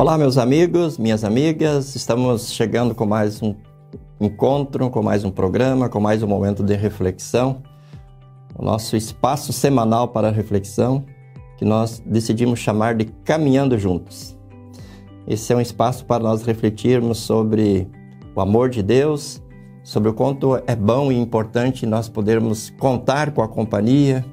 Olá, meus amigos, minhas amigas, estamos chegando com mais um encontro, com mais um programa, com mais um momento de reflexão, o nosso espaço semanal para reflexão, que nós decidimos chamar de Caminhando Juntos. Esse é um espaço para nós refletirmos sobre o amor de Deus, sobre o quanto é bom e importante nós podermos contar com a companhia,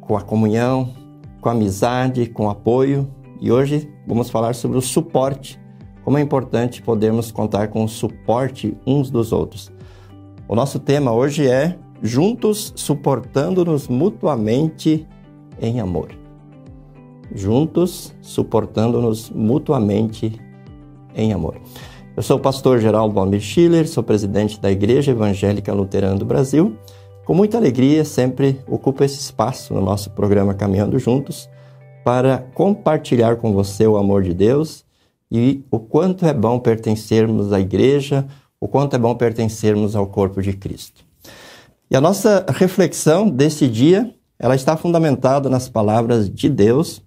com a comunhão, com a amizade, com o apoio. E hoje vamos falar sobre o suporte, como é importante podermos contar com o suporte uns dos outros. O nosso tema hoje é Juntos suportando-nos mutuamente em amor. Juntos suportando-nos mutuamente em amor. Eu sou o pastor Geraldo Almir Schiller, sou presidente da Igreja Evangélica Luterana do Brasil. Com muita alegria, sempre ocupo esse espaço no nosso programa Caminhando Juntos para compartilhar com você o amor de Deus e o quanto é bom pertencermos à igreja, o quanto é bom pertencermos ao corpo de Cristo. E a nossa reflexão desse dia, ela está fundamentada nas palavras de Deus,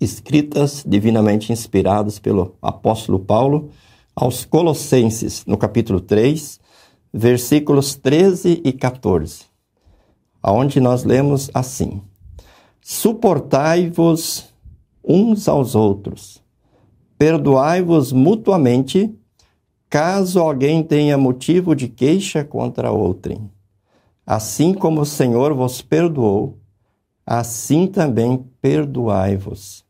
escritas divinamente inspiradas pelo apóstolo Paulo, aos Colossenses, no capítulo 3, versículos 13 e 14, aonde nós lemos assim: Suportai-vos uns aos outros, perdoai-vos mutuamente, caso alguém tenha motivo de queixa contra outrem. Assim como o Senhor vos perdoou, assim também perdoai-vos.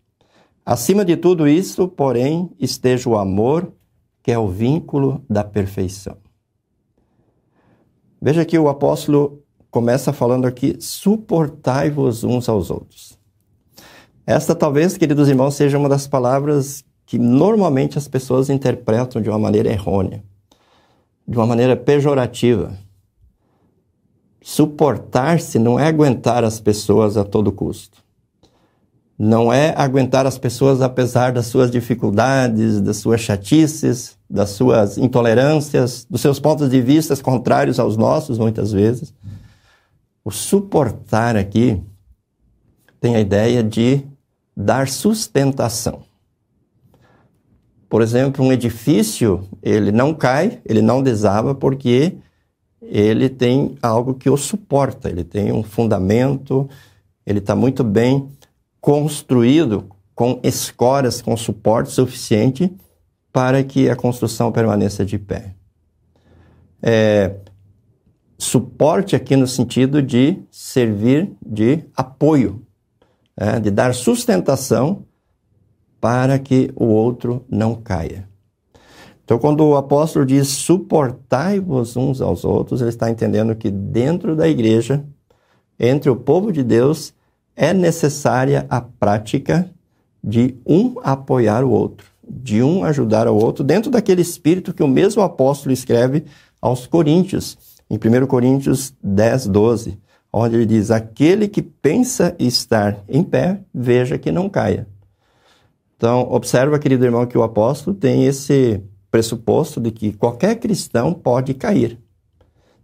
Acima de tudo isso, porém, esteja o amor, que é o vínculo da perfeição. Veja que o apóstolo começa falando aqui: suportai-vos uns aos outros. Esta, talvez, queridos irmãos, seja uma das palavras que normalmente as pessoas interpretam de uma maneira errônea, de uma maneira pejorativa. Suportar-se não é aguentar as pessoas a todo custo não é aguentar as pessoas apesar das suas dificuldades, das suas chatices, das suas intolerâncias, dos seus pontos de vista contrários aos nossos, muitas vezes. O suportar aqui tem a ideia de dar sustentação. Por exemplo, um edifício, ele não cai, ele não desaba porque ele tem algo que o suporta, ele tem um fundamento, ele está muito bem construído com escoras, com suporte suficiente para que a construção permaneça de pé. É, suporte aqui no sentido de servir de apoio, é, de dar sustentação para que o outro não caia. Então, quando o apóstolo diz suportai-vos uns aos outros, ele está entendendo que dentro da igreja, entre o povo de Deus, é necessária a prática de um apoiar o outro, de um ajudar o outro, dentro daquele espírito que o mesmo apóstolo escreve aos Coríntios, em 1 Coríntios 10, 12, onde ele diz: Aquele que pensa estar em pé, veja que não caia. Então, observa, querido irmão, que o apóstolo tem esse pressuposto de que qualquer cristão pode cair.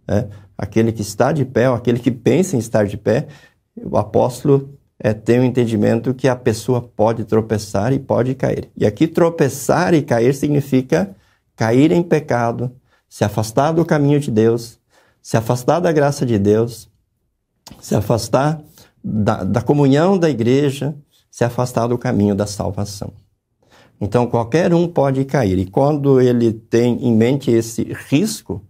Né? Aquele que está de pé, ou aquele que pensa em estar de pé, o apóstolo é, tem o um entendimento que a pessoa pode tropeçar e pode cair. E aqui tropeçar e cair significa cair em pecado, se afastar do caminho de Deus, se afastar da graça de Deus, se afastar da, da comunhão da igreja, se afastar do caminho da salvação. Então, qualquer um pode cair. E quando ele tem em mente esse risco,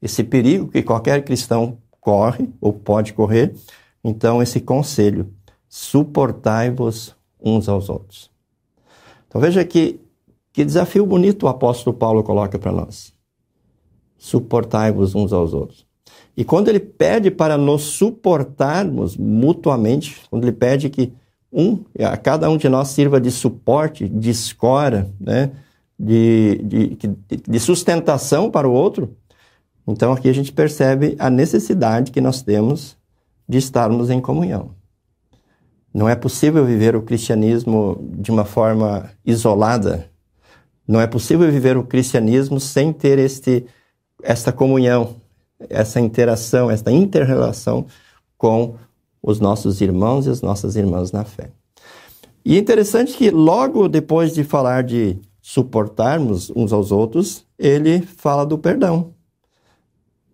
esse perigo que qualquer cristão corre ou pode correr, então, esse conselho, suportai-vos uns aos outros. Então, veja que, que desafio bonito o apóstolo Paulo coloca para nós. Suportai-vos uns aos outros. E quando ele pede para nos suportarmos mutuamente, quando ele pede que um, a cada um de nós sirva de suporte, de escora, né, de, de, de sustentação para o outro, então aqui a gente percebe a necessidade que nós temos de estarmos em comunhão. Não é possível viver o cristianismo de uma forma isolada. Não é possível viver o cristianismo sem ter este, esta comunhão, essa interação, esta interrelação com os nossos irmãos e as nossas irmãs na fé. E é interessante que logo depois de falar de suportarmos uns aos outros, ele fala do perdão.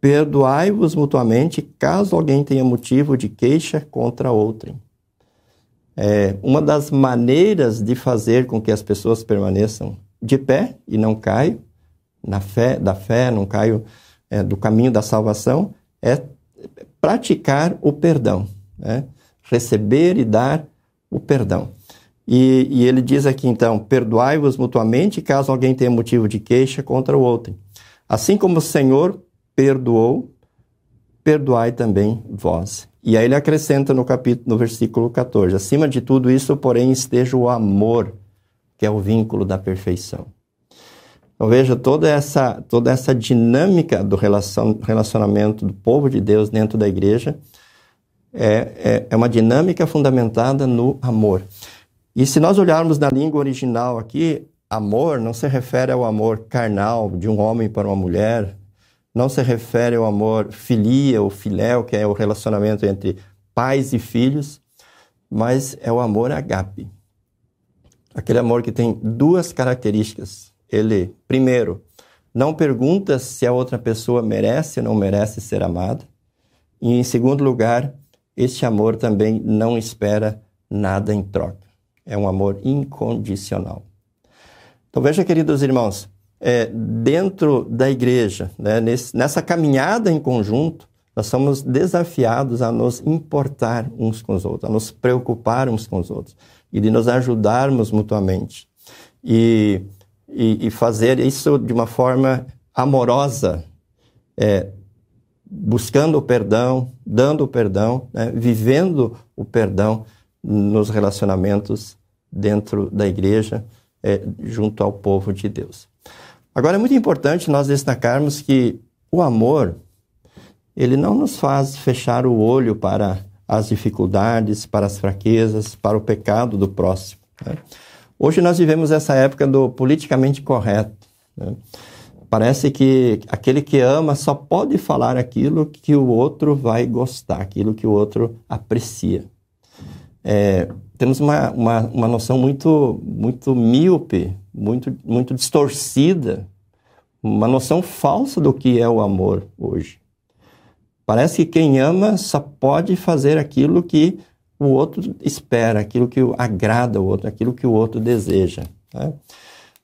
Perdoai-vos mutuamente caso alguém tenha motivo de queixa contra outrem. É, uma das maneiras de fazer com que as pessoas permaneçam de pé e não caiam na fé, da fé, não caiam é, do caminho da salvação, é praticar o perdão, né? receber e dar o perdão. E, e ele diz aqui então: perdoai-vos mutuamente caso alguém tenha motivo de queixa contra o outro. Assim como o Senhor perdoou, perdoai também vós. E aí ele acrescenta no capítulo, no versículo 14: acima de tudo isso, porém, esteja o amor, que é o vínculo da perfeição. Então veja toda essa, toda essa dinâmica do relacion, relacionamento do povo de Deus dentro da igreja é, é, é uma dinâmica fundamentada no amor. E se nós olharmos na língua original aqui, amor não se refere ao amor carnal de um homem para uma mulher, não se refere ao amor filia ou filéu, que é o relacionamento entre pais e filhos, mas é o amor agape. Aquele amor que tem duas características. Ele, primeiro, não pergunta se a outra pessoa merece ou não merece ser amada. E, em segundo lugar, este amor também não espera nada em troca é um amor incondicional. Então veja, queridos irmãos, é, dentro da igreja, né, nesse, nessa caminhada em conjunto, nós somos desafiados a nos importar uns com os outros, a nos preocupar uns com os outros e de nos ajudarmos mutuamente. E, e, e fazer isso de uma forma amorosa, é, buscando o perdão, dando o perdão, né, vivendo o perdão, nos relacionamentos dentro da igreja, é, junto ao povo de Deus. Agora, é muito importante nós destacarmos que o amor, ele não nos faz fechar o olho para as dificuldades, para as fraquezas, para o pecado do próximo. Né? Hoje nós vivemos essa época do politicamente correto. Né? Parece que aquele que ama só pode falar aquilo que o outro vai gostar, aquilo que o outro aprecia é, temos uma, uma, uma noção muito, muito míope, muito, muito distorcida, uma noção falsa do que é o amor hoje. Parece que quem ama só pode fazer aquilo que o outro espera, aquilo que agrada o outro, aquilo que o outro deseja. Né?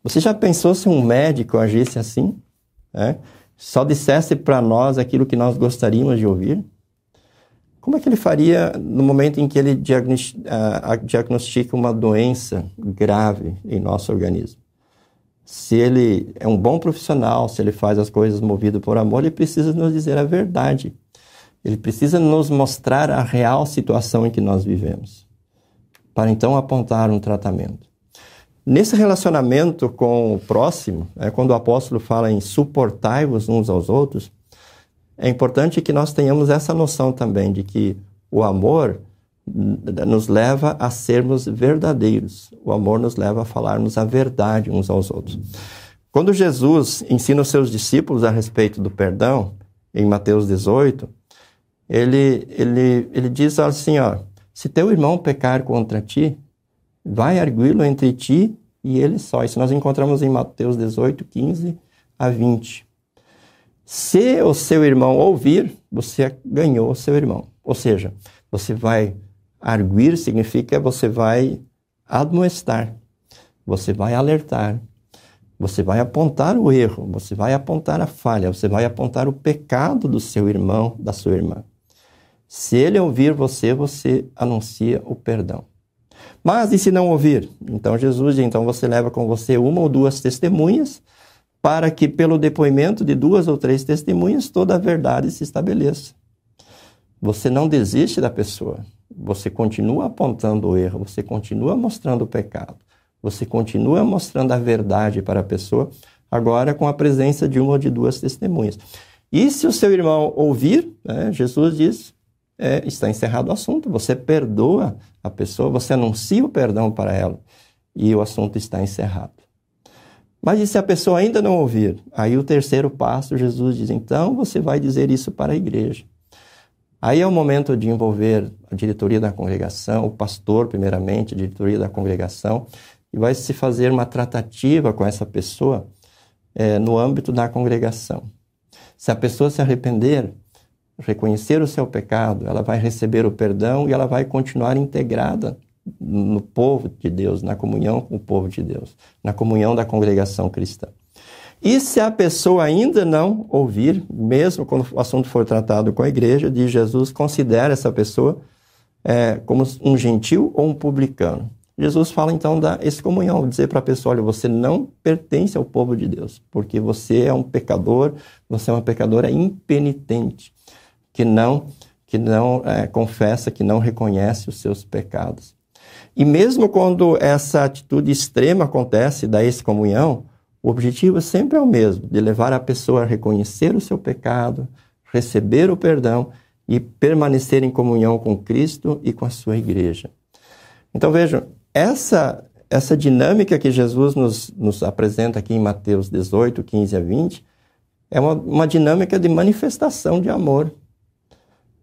Você já pensou se um médico agisse assim? Né? Só dissesse para nós aquilo que nós gostaríamos de ouvir? Como é que ele faria no momento em que ele diagnostica uma doença grave em nosso organismo? Se ele é um bom profissional, se ele faz as coisas movido por amor, ele precisa nos dizer a verdade. Ele precisa nos mostrar a real situação em que nós vivemos, para então apontar um tratamento. Nesse relacionamento com o próximo, é quando o apóstolo fala em suportai-vos uns aos outros, é importante que nós tenhamos essa noção também de que o amor nos leva a sermos verdadeiros. O amor nos leva a falarmos a verdade uns aos outros. Quando Jesus ensina os seus discípulos a respeito do perdão, em Mateus 18, ele, ele, ele diz assim, ó, se teu irmão pecar contra ti, vai arguí-lo entre ti e ele só. Isso nós encontramos em Mateus 18, 15 a 20. Se o seu irmão ouvir, você ganhou o seu irmão. Ou seja, você vai arguir significa você vai admoestar, você vai alertar, você vai apontar o erro, você vai apontar a falha, você vai apontar o pecado do seu irmão, da sua irmã. Se ele ouvir você, você anuncia o perdão. Mas e se não ouvir? Então Jesus diz, então você leva com você uma ou duas testemunhas para que, pelo depoimento de duas ou três testemunhas, toda a verdade se estabeleça. Você não desiste da pessoa, você continua apontando o erro, você continua mostrando o pecado, você continua mostrando a verdade para a pessoa, agora com a presença de uma ou de duas testemunhas. E se o seu irmão ouvir, né, Jesus diz, é, está encerrado o assunto, você perdoa a pessoa, você anuncia o perdão para ela e o assunto está encerrado. Mas e se a pessoa ainda não ouvir? Aí o terceiro passo, Jesus diz: então você vai dizer isso para a igreja. Aí é o momento de envolver a diretoria da congregação, o pastor, primeiramente, a diretoria da congregação, e vai se fazer uma tratativa com essa pessoa é, no âmbito da congregação. Se a pessoa se arrepender, reconhecer o seu pecado, ela vai receber o perdão e ela vai continuar integrada no povo de Deus, na comunhão com o povo de Deus, na comunhão da congregação cristã. E se a pessoa ainda não ouvir, mesmo quando o assunto for tratado com a igreja, de Jesus considera essa pessoa é, como um gentil ou um publicano. Jesus fala então da excomunhão, dizer para a pessoa: olha, você não pertence ao povo de Deus, porque você é um pecador, você é uma pecadora impenitente, que não, que não é, confessa, que não reconhece os seus pecados. E mesmo quando essa atitude extrema acontece da excomunhão, o objetivo sempre é o mesmo, de levar a pessoa a reconhecer o seu pecado, receber o perdão e permanecer em comunhão com Cristo e com a sua igreja. Então vejam, essa, essa dinâmica que Jesus nos, nos apresenta aqui em Mateus 18, 15 a 20, é uma, uma dinâmica de manifestação de amor.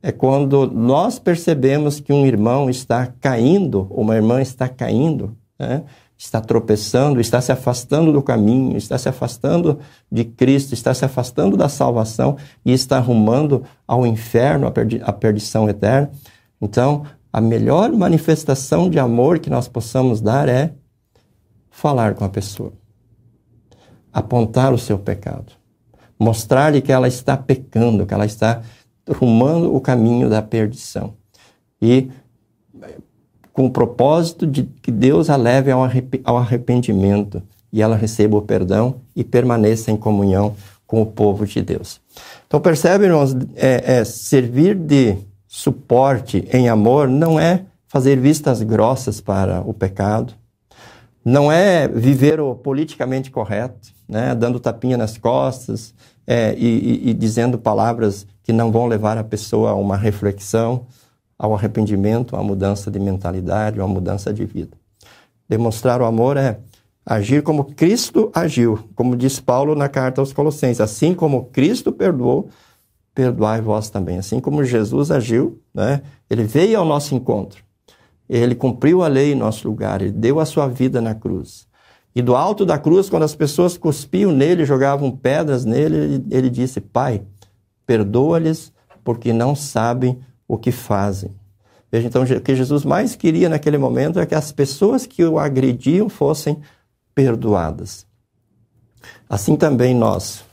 É quando nós percebemos que um irmão está caindo, uma irmã está caindo, né? está tropeçando, está se afastando do caminho, está se afastando de Cristo, está se afastando da salvação e está arrumando ao inferno, a, perdi a perdição eterna. Então, a melhor manifestação de amor que nós possamos dar é falar com a pessoa, apontar o seu pecado, mostrar-lhe que ela está pecando, que ela está rumando o caminho da perdição. E com o propósito de que Deus a leve ao arrependimento e ela receba o perdão e permaneça em comunhão com o povo de Deus. Então percebe, irmãos, é, é, servir de suporte em amor não é fazer vistas grossas para o pecado, não é viver o politicamente correto, né, dando tapinha nas costas é, e, e, dizendo palavras que não vão levar a pessoa a uma reflexão, ao arrependimento, à mudança de mentalidade, à mudança de vida. Demonstrar o amor é agir como Cristo agiu, como diz Paulo na carta aos Colossenses. Assim como Cristo perdoou, perdoai vós também. Assim como Jesus agiu, né? ele veio ao nosso encontro. Ele cumpriu a lei em nosso lugar, ele deu a sua vida na cruz. E do alto da cruz, quando as pessoas cuspiam nele, jogavam pedras nele, ele, disse: Pai, perdoa-lhes, porque não sabem o que fazem. Veja, então, o que Jesus mais queria naquele momento é que as pessoas que o agrediam fossem perdoadas. Assim também nós,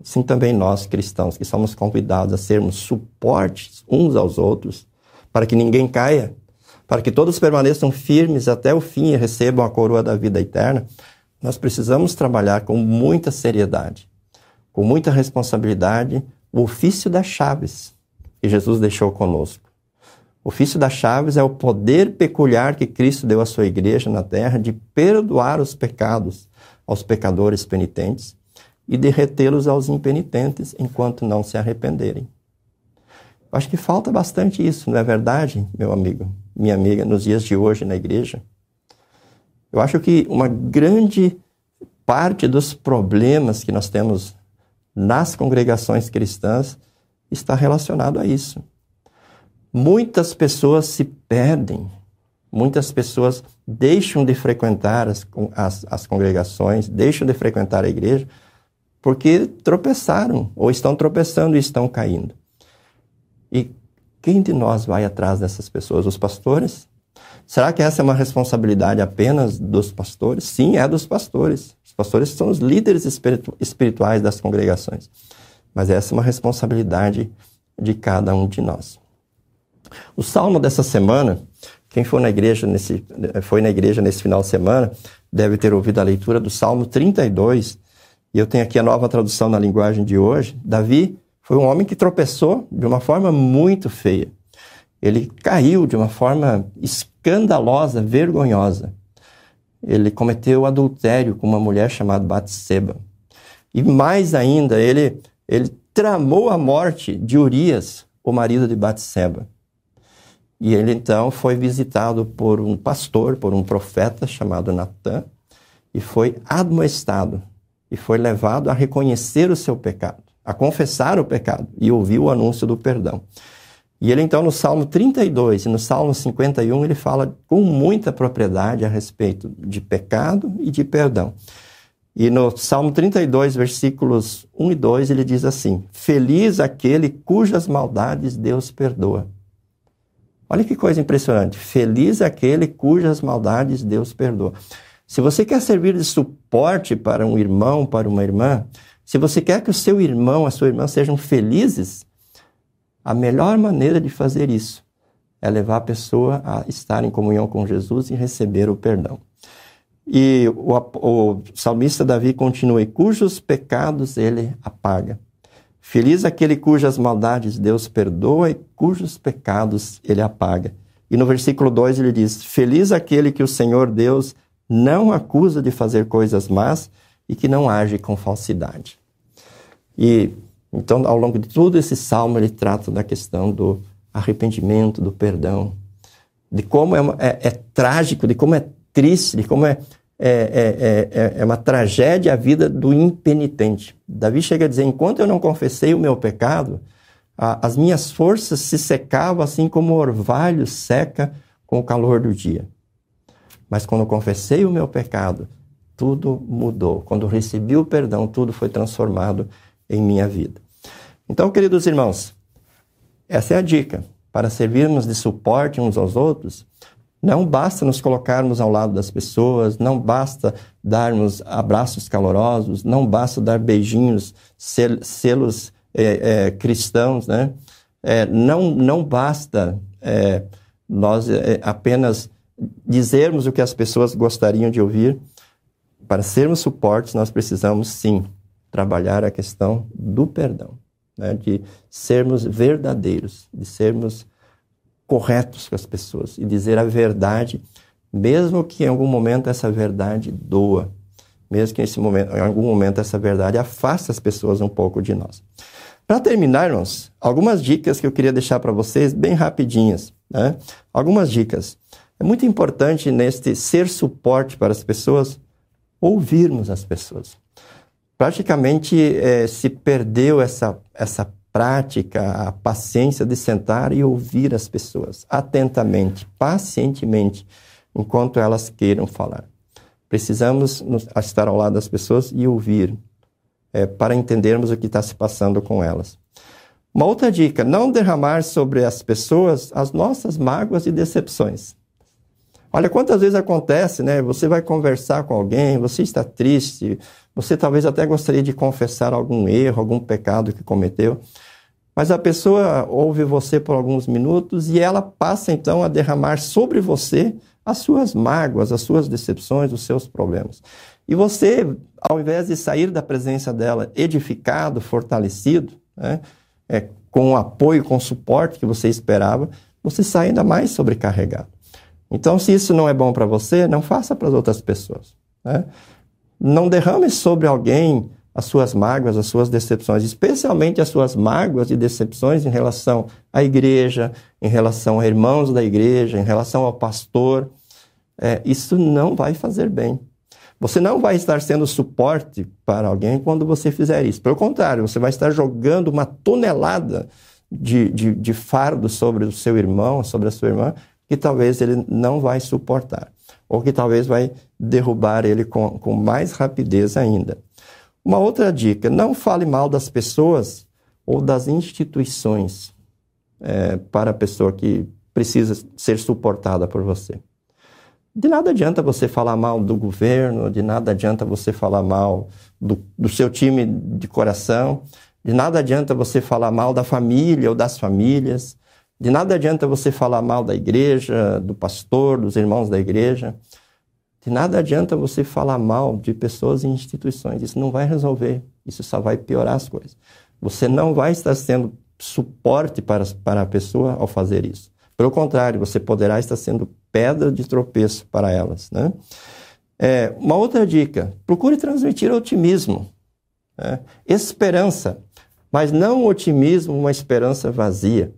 assim também nós cristãos, que somos convidados a sermos suportes uns aos outros, para que ninguém caia, para que todos permaneçam firmes até o fim e recebam a coroa da vida eterna, nós precisamos trabalhar com muita seriedade, com muita responsabilidade, o ofício das chaves que Jesus deixou conosco. O ofício das chaves é o poder peculiar que Cristo deu à sua igreja na terra de perdoar os pecados aos pecadores penitentes e de retê-los aos impenitentes enquanto não se arrependerem. Acho que falta bastante isso, não é verdade, meu amigo, minha amiga, nos dias de hoje na igreja? Eu acho que uma grande parte dos problemas que nós temos nas congregações cristãs está relacionado a isso. Muitas pessoas se perdem, muitas pessoas deixam de frequentar as, as, as congregações, deixam de frequentar a igreja, porque tropeçaram, ou estão tropeçando e estão caindo. E quem de nós vai atrás dessas pessoas? Os pastores? Será que essa é uma responsabilidade apenas dos pastores? Sim, é dos pastores. Os pastores são os líderes espirituais das congregações. Mas essa é uma responsabilidade de cada um de nós. O salmo dessa semana, quem for na igreja nesse, foi na igreja nesse final de semana, deve ter ouvido a leitura do Salmo 32. E eu tenho aqui a nova tradução na linguagem de hoje. Davi foi um homem que tropeçou de uma forma muito feia. Ele caiu de uma forma escandalosa, vergonhosa. Ele cometeu adultério com uma mulher chamada Batseba. E mais ainda, ele ele tramou a morte de Urias, o marido de Batseba. E ele então foi visitado por um pastor, por um profeta chamado Natã, e foi admoestado e foi levado a reconhecer o seu pecado, a confessar o pecado e ouvir o anúncio do perdão. E ele então no Salmo 32 e no Salmo 51 ele fala com muita propriedade a respeito de pecado e de perdão. E no Salmo 32, versículos 1 e 2, ele diz assim: Feliz aquele cujas maldades Deus perdoa. Olha que coisa impressionante. Feliz aquele cujas maldades Deus perdoa. Se você quer servir de suporte para um irmão, para uma irmã, se você quer que o seu irmão, a sua irmã sejam felizes, a melhor maneira de fazer isso é levar a pessoa a estar em comunhão com Jesus e receber o perdão. E o, o salmista Davi continua: cujos pecados ele apaga. Feliz aquele cujas maldades Deus perdoa e cujos pecados ele apaga. E no versículo 2 ele diz: Feliz aquele que o Senhor Deus não acusa de fazer coisas más e que não age com falsidade. E então, ao longo de todo esse salmo, ele trata da questão do arrependimento, do perdão, de como é, é, é trágico, de como é triste, de como é, é, é, é, uma tragédia a vida do impenitente. Davi chega a dizer: enquanto eu não confessei o meu pecado, a, as minhas forças se secavam assim como o orvalho seca com o calor do dia. Mas quando confessei o meu pecado, tudo mudou. Quando recebi o perdão, tudo foi transformado em minha vida. Então, queridos irmãos, essa é a dica. Para servirmos de suporte uns aos outros, não basta nos colocarmos ao lado das pessoas, não basta darmos abraços calorosos, não basta dar beijinhos, sel selos é, é, cristãos, né? É, não, não basta é, nós é, apenas dizermos o que as pessoas gostariam de ouvir. Para sermos suportes, nós precisamos sim trabalhar a questão do perdão, né? de sermos verdadeiros, de sermos corretos com as pessoas e dizer a verdade, mesmo que em algum momento essa verdade doa, mesmo que momento, em algum momento essa verdade afaste as pessoas um pouco de nós. Para terminar, irmãos, algumas dicas que eu queria deixar para vocês bem rapidinhas. Né? Algumas dicas. É muito importante neste ser suporte para as pessoas ouvirmos as pessoas praticamente é, se perdeu essa, essa prática, a paciência de sentar e ouvir as pessoas atentamente, pacientemente, enquanto elas queiram falar. Precisamos estar ao lado das pessoas e ouvir, é, para entendermos o que está se passando com elas. Uma outra dica: não derramar sobre as pessoas as nossas mágoas e decepções. Olha quantas vezes acontece, né? Você vai conversar com alguém, você está triste, você talvez até gostaria de confessar algum erro, algum pecado que cometeu, mas a pessoa ouve você por alguns minutos e ela passa então a derramar sobre você as suas mágoas, as suas decepções, os seus problemas. E você, ao invés de sair da presença dela edificado, fortalecido, né, é, com o apoio, com o suporte que você esperava, você sai ainda mais sobrecarregado. Então, se isso não é bom para você, não faça para as outras pessoas. Né? Não derrame sobre alguém as suas mágoas, as suas decepções, especialmente as suas mágoas e decepções em relação à igreja, em relação a irmãos da igreja, em relação ao pastor. É, isso não vai fazer bem. Você não vai estar sendo suporte para alguém quando você fizer isso. Pelo contrário, você vai estar jogando uma tonelada de, de, de fardo sobre o seu irmão, sobre a sua irmã, que talvez ele não vai suportar, ou que talvez vai derrubar ele com, com mais rapidez ainda. Uma outra dica: não fale mal das pessoas ou das instituições é, para a pessoa que precisa ser suportada por você. De nada adianta você falar mal do governo, de nada adianta você falar mal do, do seu time de coração, de nada adianta você falar mal da família ou das famílias, de nada adianta você falar mal da igreja, do pastor, dos irmãos da igreja. De nada adianta você falar mal de pessoas e instituições. Isso não vai resolver. Isso só vai piorar as coisas. Você não vai estar sendo suporte para, para a pessoa ao fazer isso. Pelo contrário, você poderá estar sendo pedra de tropeço para elas. Né? É, uma outra dica: procure transmitir otimismo, né? esperança, mas não otimismo, uma esperança vazia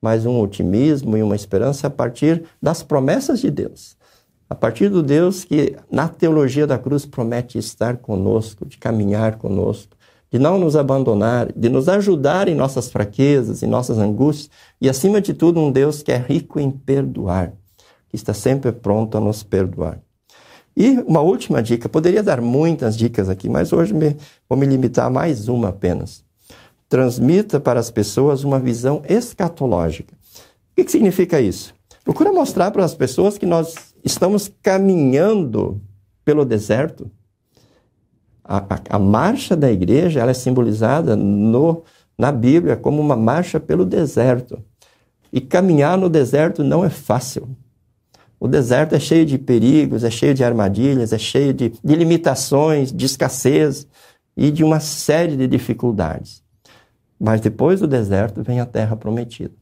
mas um otimismo e uma esperança a partir das promessas de Deus. A partir do Deus que, na teologia da cruz, promete estar conosco, de caminhar conosco, de não nos abandonar, de nos ajudar em nossas fraquezas, em nossas angústias, e acima de tudo, um Deus que é rico em perdoar, que está sempre pronto a nos perdoar. E uma última dica, poderia dar muitas dicas aqui, mas hoje me, vou me limitar a mais uma apenas. Transmita para as pessoas uma visão escatológica. O que, significa isso? Procura mostrar para as pessoas que nós estamos caminhando pelo deserto. A, a, a marcha da igreja ela é simbolizada no, na Bíblia como uma marcha pelo deserto. E caminhar no deserto não é fácil. O deserto é cheio de perigos, é cheio de armadilhas, é cheio de, de limitações, de escassez e de uma série de dificuldades. Mas depois do deserto vem a terra prometida.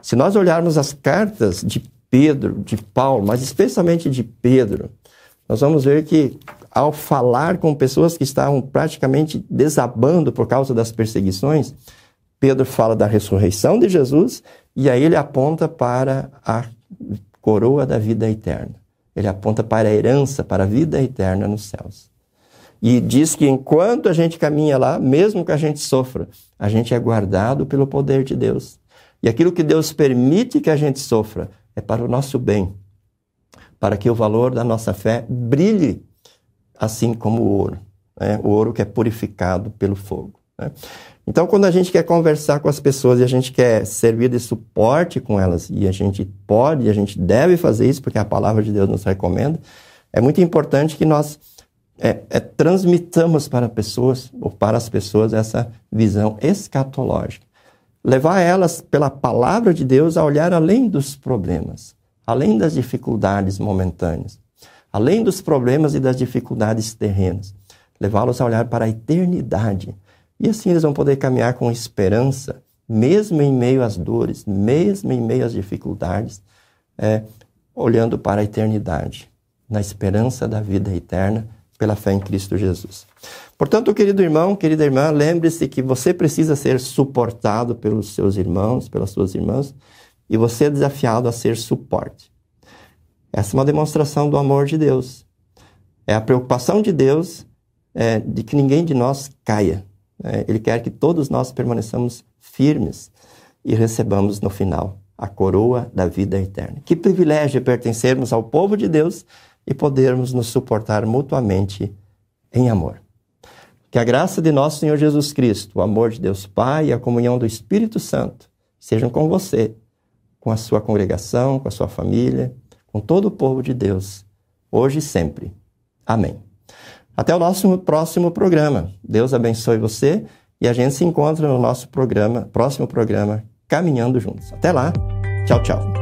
Se nós olharmos as cartas de Pedro, de Paulo, mas especialmente de Pedro, nós vamos ver que ao falar com pessoas que estavam praticamente desabando por causa das perseguições, Pedro fala da ressurreição de Jesus e aí ele aponta para a coroa da vida eterna. Ele aponta para a herança, para a vida eterna nos céus. E diz que enquanto a gente caminha lá, mesmo que a gente sofra, a gente é guardado pelo poder de Deus. E aquilo que Deus permite que a gente sofra é para o nosso bem, para que o valor da nossa fé brilhe assim como o ouro, né? o ouro que é purificado pelo fogo. Né? Então, quando a gente quer conversar com as pessoas e a gente quer servir de suporte com elas, e a gente pode, e a gente deve fazer isso, porque a palavra de Deus nos recomenda, é muito importante que nós é, é, transmitamos para pessoas, ou para as pessoas, essa visão escatológica. Levar elas, pela palavra de Deus, a olhar além dos problemas, além das dificuldades momentâneas, além dos problemas e das dificuldades terrenas. Levá-los a olhar para a eternidade e assim eles vão poder caminhar com esperança, mesmo em meio às dores, mesmo em meio às dificuldades, é, olhando para a eternidade, na esperança da vida eterna pela fé em Cristo Jesus. Portanto, querido irmão, querida irmã, lembre-se que você precisa ser suportado pelos seus irmãos, pelas suas irmãs, e você é desafiado a ser suporte. Essa é uma demonstração do amor de Deus. É a preocupação de Deus é, de que ninguém de nós caia, é, ele quer que todos nós permaneçamos firmes e recebamos no final a coroa da vida eterna. Que privilégio pertencermos ao povo de Deus e podermos nos suportar mutuamente em amor. Que a graça de nosso Senhor Jesus Cristo, o amor de Deus Pai e a comunhão do Espírito Santo sejam com você, com a sua congregação, com a sua família, com todo o povo de Deus, hoje e sempre. Amém. Até o nosso próximo programa. Deus abençoe você e a gente se encontra no nosso programa, próximo programa, Caminhando Juntos. Até lá. Tchau, tchau.